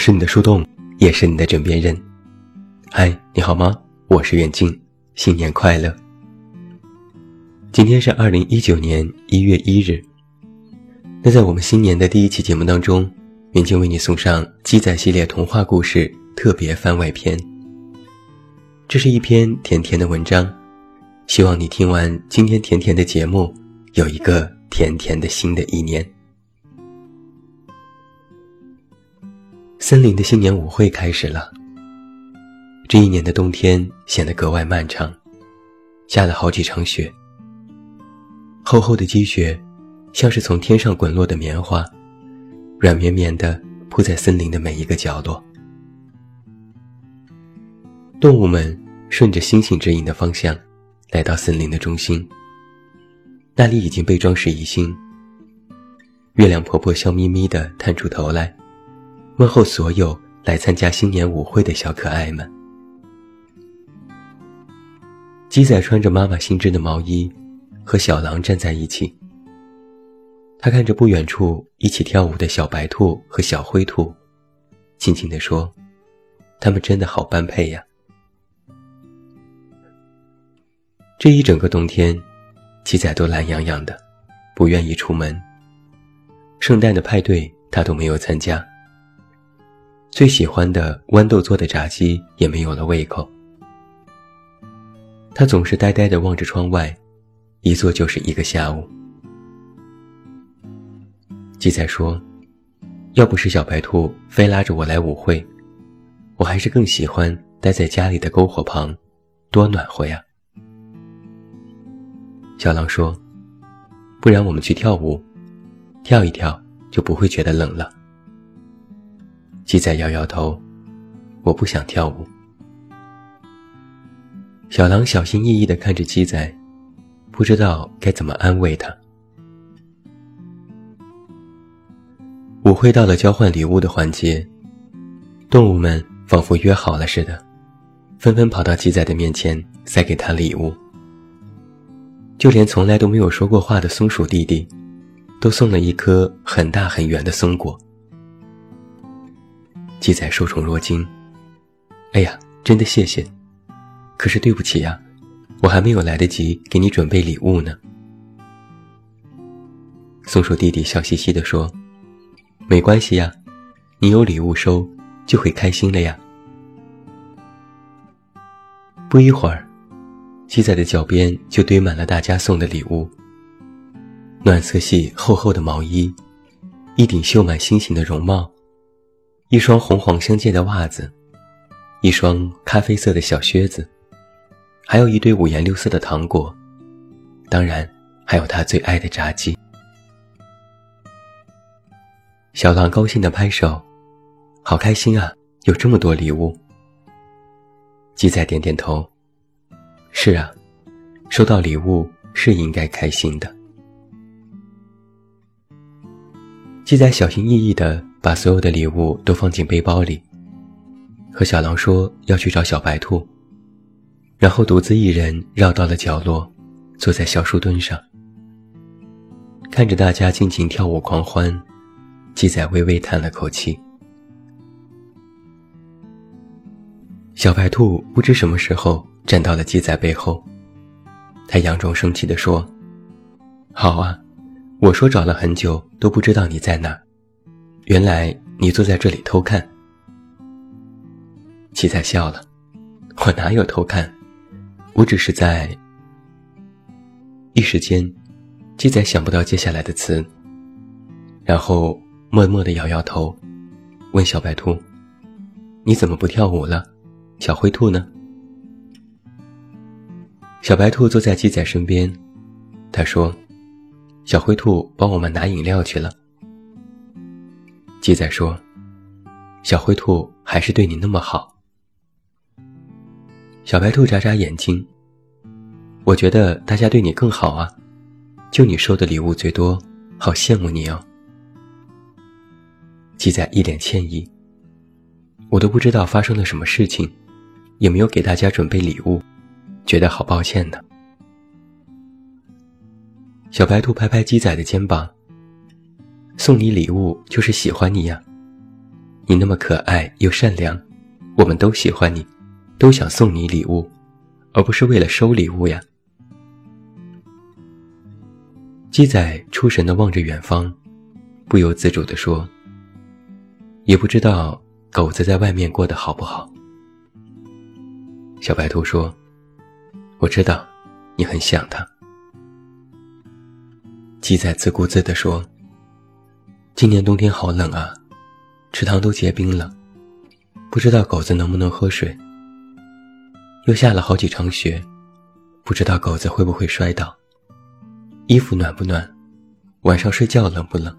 是你的树洞，也是你的枕边人。嗨，你好吗？我是远近，新年快乐。今天是二零一九年一月一日。那在我们新年的第一期节目当中，远近为你送上《鸡仔系列童话故事特别番外篇》。这是一篇甜甜的文章，希望你听完今天甜甜的节目，有一个甜甜的新的一年。森林的新年舞会开始了。这一年的冬天显得格外漫长，下了好几场雪。厚厚的积雪，像是从天上滚落的棉花，软绵绵地铺在森林的每一个角落。动物们顺着星星指引的方向，来到森林的中心。那里已经被装饰一新。月亮婆婆笑眯眯地探出头来。问候所有来参加新年舞会的小可爱们。鸡仔穿着妈妈新织的毛衣，和小狼站在一起。他看着不远处一起跳舞的小白兔和小灰兔，轻轻地说：“他们真的好般配呀。”这一整个冬天，鸡仔都懒洋洋的，不愿意出门。圣诞的派对他都没有参加。最喜欢的豌豆做的炸鸡也没有了胃口。他总是呆呆地望着窗外，一坐就是一个下午。鸡仔说：“要不是小白兔非拉着我来舞会，我还是更喜欢待在家里的篝火旁，多暖和呀。”小狼说：“不然我们去跳舞，跳一跳就不会觉得冷了。”鸡仔摇摇头，我不想跳舞。小狼小心翼翼地看着鸡仔，不知道该怎么安慰他。舞会到了交换礼物的环节，动物们仿佛约好了似的，纷纷跑到鸡仔的面前塞给他礼物。就连从来都没有说过话的松鼠弟弟，都送了一颗很大很圆的松果。鸡仔受宠若惊，哎呀，真的谢谢，可是对不起呀，我还没有来得及给你准备礼物呢。松鼠弟弟笑嘻嘻地说：“没关系呀，你有礼物收，就会开心了呀。”不一会儿，鸡仔的脚边就堆满了大家送的礼物：暖色系厚厚的毛衣，一顶绣满星星的绒帽。一双红黄相间的袜子，一双咖啡色的小靴子，还有一堆五颜六色的糖果，当然还有他最爱的炸鸡。小狼高兴地拍手，好开心啊！有这么多礼物。鸡仔点点头，是啊，收到礼物是应该开心的。鸡仔小心翼翼地。把所有的礼物都放进背包里，和小狼说要去找小白兔，然后独自一人绕到了角落，坐在小树墩上，看着大家尽情跳舞狂欢，鸡仔微微叹了口气。小白兔不知什么时候站到了鸡仔背后，他佯装生气地说：“好啊，我说找了很久都不知道你在哪。”原来你坐在这里偷看，七彩笑了。我哪有偷看？我只是在……一时间，鸡仔想不到接下来的词，然后默默地摇摇头，问小白兔：“你怎么不跳舞了？小灰兔呢？”小白兔坐在鸡仔身边，他说：“小灰兔帮我们拿饮料去了。”鸡仔说：“小灰兔还是对你那么好。”小白兔眨眨眼睛：“我觉得大家对你更好啊，就你收的礼物最多，好羡慕你哦。”鸡仔一脸歉意：“我都不知道发生了什么事情，也没有给大家准备礼物，觉得好抱歉呢。”小白兔拍拍鸡仔的肩膀。送你礼物就是喜欢你呀，你那么可爱又善良，我们都喜欢你，都想送你礼物，而不是为了收礼物呀。”鸡仔出神地望着远方，不由自主地说：“也不知道狗子在外面过得好不好。”小白兔说：“我知道，你很想它。”鸡仔自顾自地说：“今年冬天好冷啊，池塘都结冰了，不知道狗子能不能喝水。又下了好几场雪，不知道狗子会不会摔倒。衣服暖不暖？晚上睡觉冷不冷？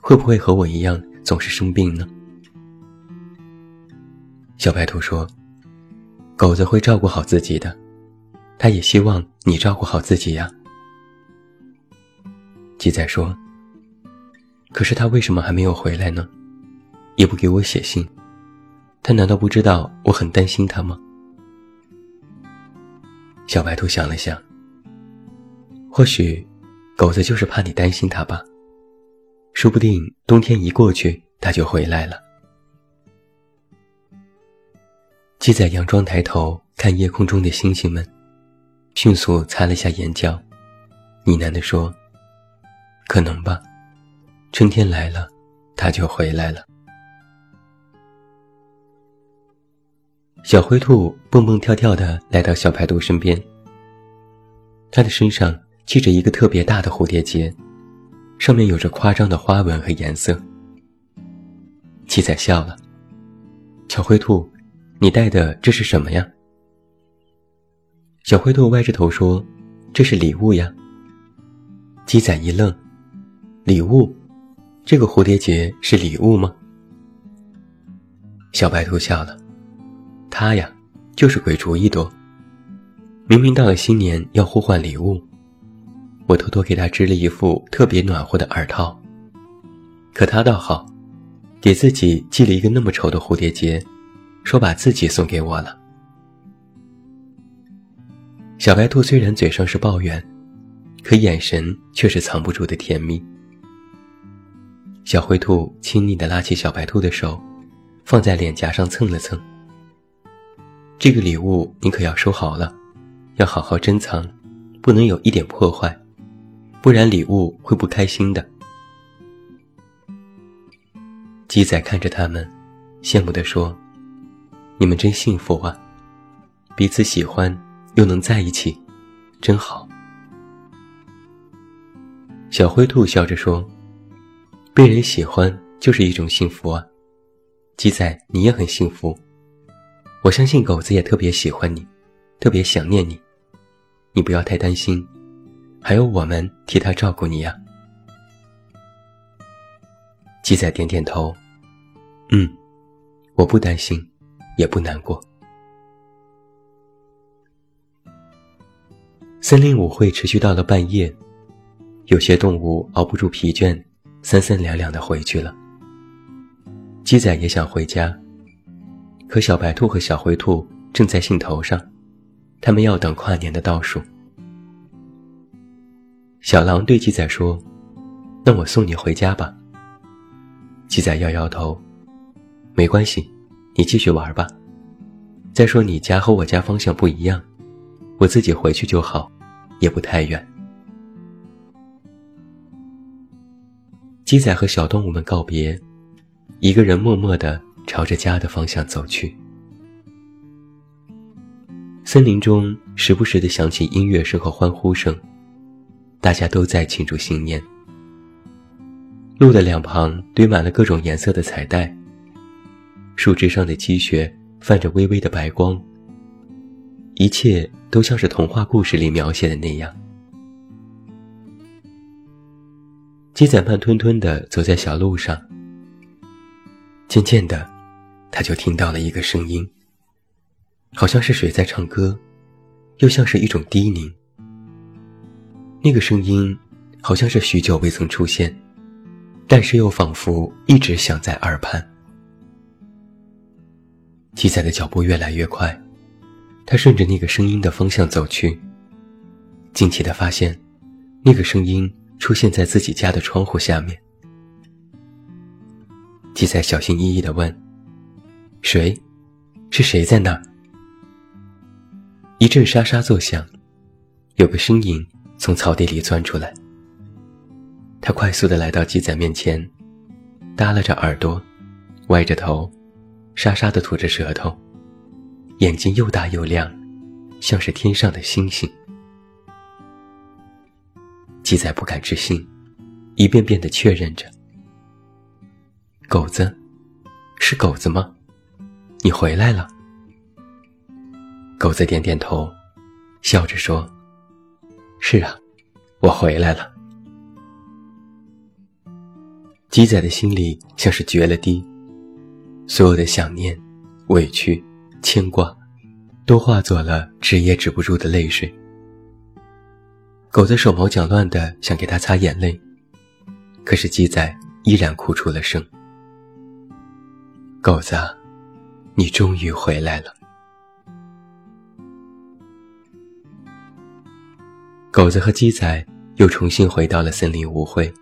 会不会和我一样总是生病呢？”小白兔说。狗子会照顾好自己的，他也希望你照顾好自己呀。鸡仔说：“可是他为什么还没有回来呢？也不给我写信，他难道不知道我很担心他吗？”小白兔想了想，或许狗子就是怕你担心他吧，说不定冬天一过去，他就回来了。鸡仔佯装抬头看夜空中的星星们，迅速擦了下眼角，呢喃地说：“可能吧，春天来了，他就回来了。”小灰兔蹦蹦跳跳地来到小白兔身边，它的身上系着一个特别大的蝴蝶结，上面有着夸张的花纹和颜色。鸡仔笑了，小灰兔。你带的这是什么呀？小灰兔歪着头说：“这是礼物呀。”鸡仔一愣：“礼物？这个蝴蝶结是礼物吗？”小白兔笑了：“它呀，就是鬼主意多。明明到了新年要互换礼物，我偷偷给他织了一副特别暖和的耳套。可他倒好，给自己系了一个那么丑的蝴蝶结。”说把自己送给我了。小白兔虽然嘴上是抱怨，可眼神却是藏不住的甜蜜。小灰兔亲昵地拉起小白兔的手，放在脸颊上蹭了蹭。这个礼物你可要收好了，要好好珍藏，不能有一点破坏，不然礼物会不开心的。鸡仔看着他们，羡慕地说。你们真幸福啊！彼此喜欢又能在一起，真好。小灰兔笑着说：“被人喜欢就是一种幸福啊。”鸡仔，你也很幸福。我相信狗子也特别喜欢你，特别想念你。你不要太担心，还有我们替他照顾你呀。鸡仔点点头：“嗯，我不担心。”也不难过。森林舞会持续到了半夜，有些动物熬不住疲倦，三三两两的回去了。鸡仔也想回家，可小白兔和小灰兔正在兴头上，他们要等跨年的倒数。小狼对鸡仔说：“那我送你回家吧。”鸡仔摇摇头：“没关系。”你继续玩吧。再说你家和我家方向不一样，我自己回去就好，也不太远。鸡仔和小动物们告别，一个人默默地朝着家的方向走去。森林中时不时地响起音乐声和欢呼声，大家都在庆祝新年。路的两旁堆满了各种颜色的彩带。树枝上的积雪泛着微微的白光，一切都像是童话故事里描写的那样。鸡仔慢吞吞地走在小路上，渐渐的，他就听到了一个声音，好像是谁在唱歌，又像是一种低吟。那个声音好像是许久未曾出现，但是又仿佛一直响在耳畔。鸡仔的脚步越来越快，他顺着那个声音的方向走去。惊奇的发现，那个声音出现在自己家的窗户下面。鸡仔小心翼翼地问：“谁？是谁在那儿？”一阵沙沙作响，有个身影从草地里钻出来。他快速地来到鸡仔面前，耷拉着耳朵，歪着头，沙沙地吐着舌头，眼睛又大又亮，像是天上的星星。鸡仔不敢置信，一遍遍地确认着：“狗子，是狗子吗？你回来了。”狗子点点头，笑着说：“是啊，我回来了。”鸡仔的心里像是决了堤，所有的想念、委屈、牵挂，都化作了止也止不住的泪水。狗子手忙脚乱的想给他擦眼泪，可是鸡仔依然哭出了声：“狗子，你终于回来了。”狗子和鸡仔又重新回到了森林舞会，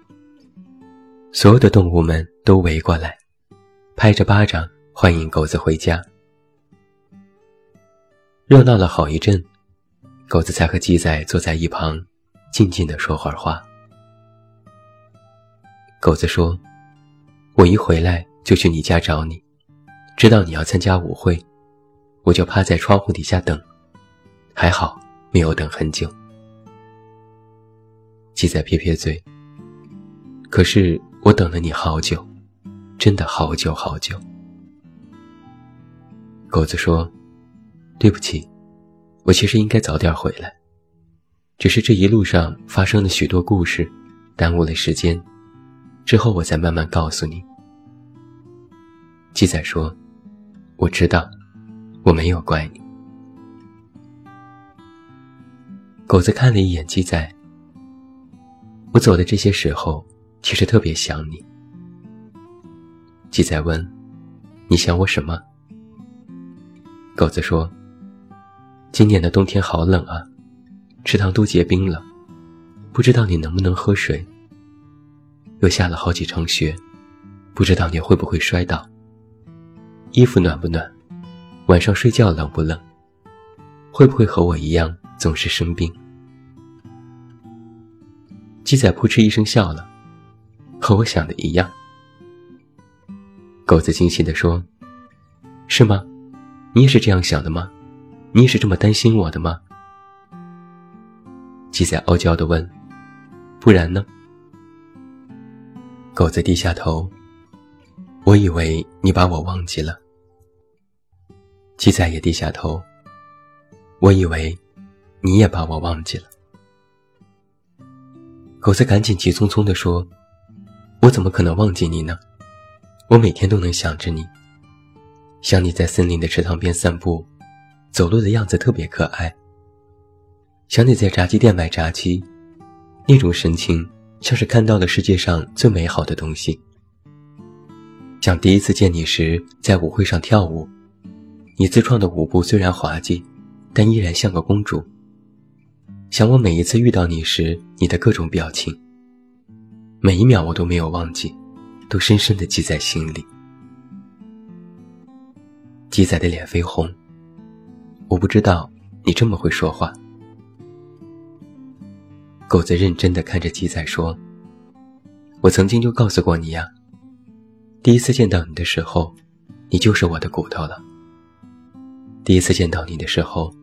所有的动物们都围过来，拍着巴掌欢迎狗子回家。热闹了好一阵，狗子才和鸡仔坐在一旁，静静的说会儿话。狗子说：“我一回来就去你家找你，知道你要参加舞会，我就趴在窗户底下等，还好没有等很久。”鸡仔撇撇嘴。可是我等了你好久，真的好久好久。狗子说：“对不起，我其实应该早点回来，只是这一路上发生了许多故事，耽误了时间。之后我再慢慢告诉你。”鸡仔说：“我知道，我没有怪你。”狗子看了一眼鸡仔。我走的这些时候，其实特别想你。鸡仔问：“你想我什么？”狗子说：“今年的冬天好冷啊，池塘都结冰了，不知道你能不能喝水。又下了好几场雪，不知道你会不会摔倒。衣服暖不暖？晚上睡觉冷不冷？会不会和我一样总是生病？”鸡仔扑哧一声笑了，和我想的一样。狗子惊喜地说：“是吗？你也是这样想的吗？你也是这么担心我的吗？”鸡仔傲娇地问：“不然呢？”狗子低下头：“我以为你把我忘记了。”鸡仔也低下头：“我以为你也把我忘记了。”狗子赶紧急匆匆地说：“我怎么可能忘记你呢？我每天都能想着你，想你在森林的池塘边散步，走路的样子特别可爱。想你在炸鸡店买炸鸡，那种神情像是看到了世界上最美好的东西。想第一次见你时在舞会上跳舞，你自创的舞步虽然滑稽，但依然像个公主。”想我每一次遇到你时，你的各种表情，每一秒我都没有忘记，都深深的记在心里。鸡仔的脸绯红，我不知道你这么会说话。狗子认真的看着鸡仔说：“我曾经就告诉过你呀，第一次见到你的时候，你就是我的骨头了。第一次见到你的时候，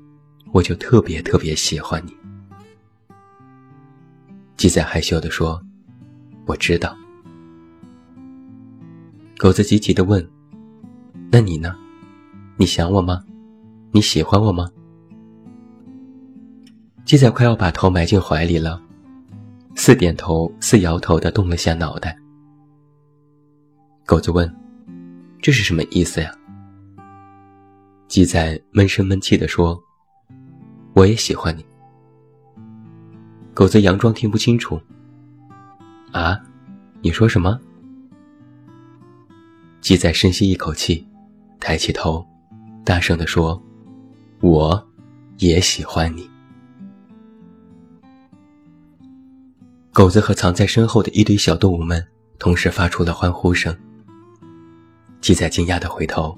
我就特别特别喜欢你。”鸡仔害羞地说：“我知道。”狗子急急地问：“那你呢？你想我吗？你喜欢我吗？”鸡仔快要把头埋进怀里了，似点头似摇头地动了下脑袋。狗子问：“这是什么意思呀？”鸡仔闷声闷气地说：“我也喜欢你。”狗子佯装听不清楚。啊，你说什么？鸡仔深吸一口气，抬起头，大声地说：“我也喜欢你。”狗子和藏在身后的一堆小动物们同时发出了欢呼声，鸡仔惊讶地回头，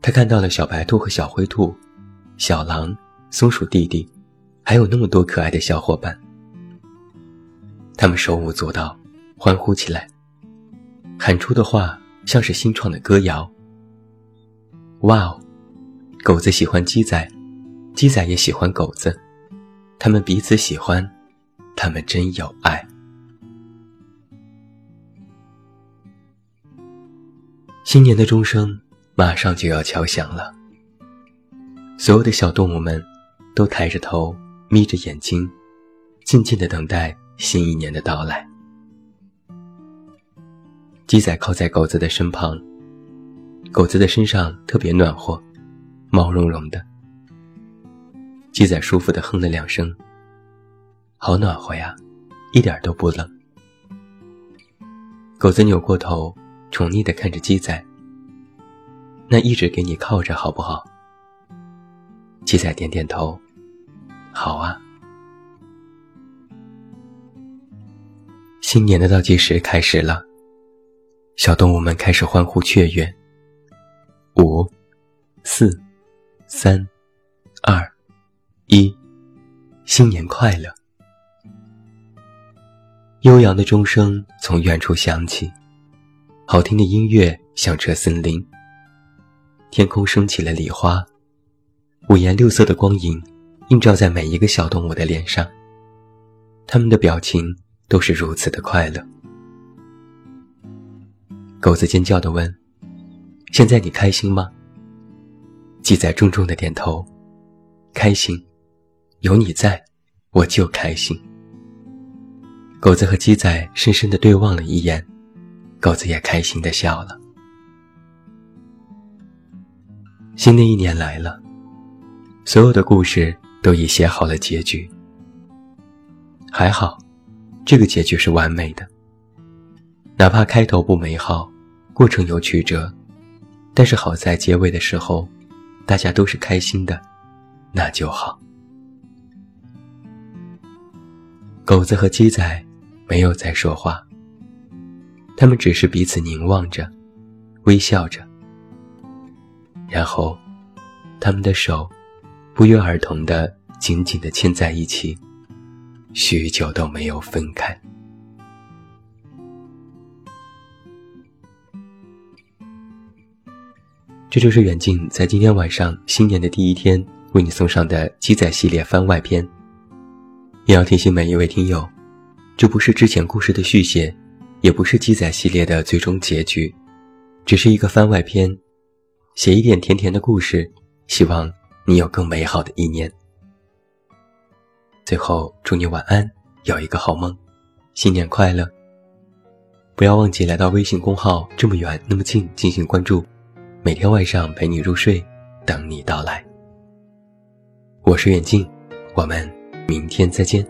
他看到了小白兔和小灰兔、小狼、松鼠弟弟，还有那么多可爱的小伙伴。他们手舞足蹈，欢呼起来，喊出的话像是新创的歌谣。哇哦，狗子喜欢鸡仔，鸡仔也喜欢狗子，他们彼此喜欢，他们真有爱。新年的钟声马上就要敲响了，所有的小动物们都抬着头，眯着眼睛，静静的等待新一年的到来。鸡仔靠在狗子的身旁，狗子的身上特别暖和，毛茸茸的。鸡仔舒服的哼了两声，好暖和呀，一点都不冷。狗子扭过头。宠溺的看着鸡仔，那一直给你靠着好不好？鸡仔点点头，好啊。新年的倒计时开始了，小动物们开始欢呼雀跃。五、四、三、二、一，新年快乐！悠扬的钟声从远处响起。好听的音乐响彻森林。天空升起了礼花，五颜六色的光影映照在每一个小动物的脸上，他们的表情都是如此的快乐。狗子尖叫地问：“现在你开心吗？”鸡仔重重的点头：“开心，有你在，我就开心。”狗子和鸡仔深深地对望了一眼。狗子也开心的笑了。新的一年来了，所有的故事都已写好了结局。还好，这个结局是完美的。哪怕开头不美好，过程有曲折，但是好在结尾的时候，大家都是开心的，那就好。狗子和鸡仔没有再说话。他们只是彼此凝望着，微笑着，然后，他们的手不约而同的紧紧的牵在一起，许久都没有分开。这就是远近在今天晚上新年的第一天为你送上的鸡仔系列番外篇。也要提醒每一位听友，这不是之前故事的续写。也不是记载系列的最终结局，只是一个番外篇，写一点甜甜的故事，希望你有更美好的一年。最后祝你晚安，有一个好梦，新年快乐！不要忘记来到微信公号这么远那么近进行关注，每天晚上陪你入睡，等你到来。我是远近，我们明天再见。